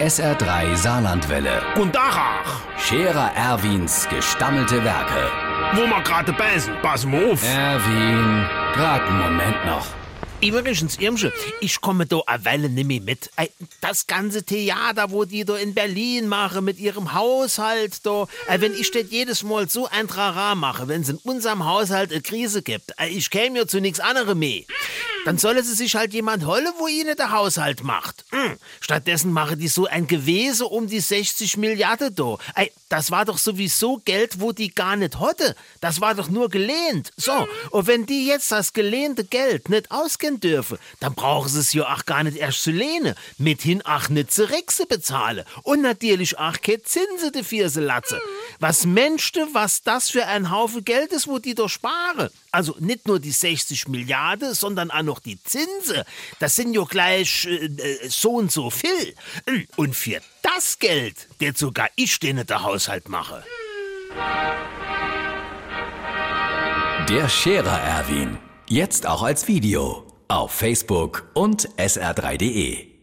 SR3 Saarlandwelle. Und Dachach, Scherer Erwins gestammelte Werke. wo wir gerade beißen, pass mal auf. Erwin, grad einen Moment noch. Übrigens, Irmsche, ich komme da eine Weile nimmer mit. Ei, Das ganze Theater, wo die da in Berlin machen mit ihrem Haushalt da. Wenn ich das jedes Mal so ein Trara mache, wenn es in unserem Haushalt eine Krise gibt, ich käme ja zu nichts anderem mehr. Dann solle sie sich halt jemand holle, wo ihnen der Haushalt macht. Hm. Stattdessen mache die so ein Gewese um die 60 Milliarden da. Ei, das war doch sowieso Geld, wo die gar nicht hatte. Das war doch nur gelehnt. So, und wenn die jetzt das gelehnte Geld nicht ausgehen dürfen, dann brauchen sie es ja auch gar nicht erst zu lehnen. Mithin auch nicht zu Rexe bezahlen. Und natürlich auch keine Zinsen dafür sie latze. Was menschte, was das für ein Haufen Geld ist, wo die doch sparen. Also nicht nur die 60 Milliarden, sondern auch noch die Zinsen. Das sind ja gleich äh, äh, so und so viel. Und für das Geld, das sogar ich den der Haushalt mache. Der Scherer Erwin. Jetzt auch als Video. Auf Facebook und sr3.de.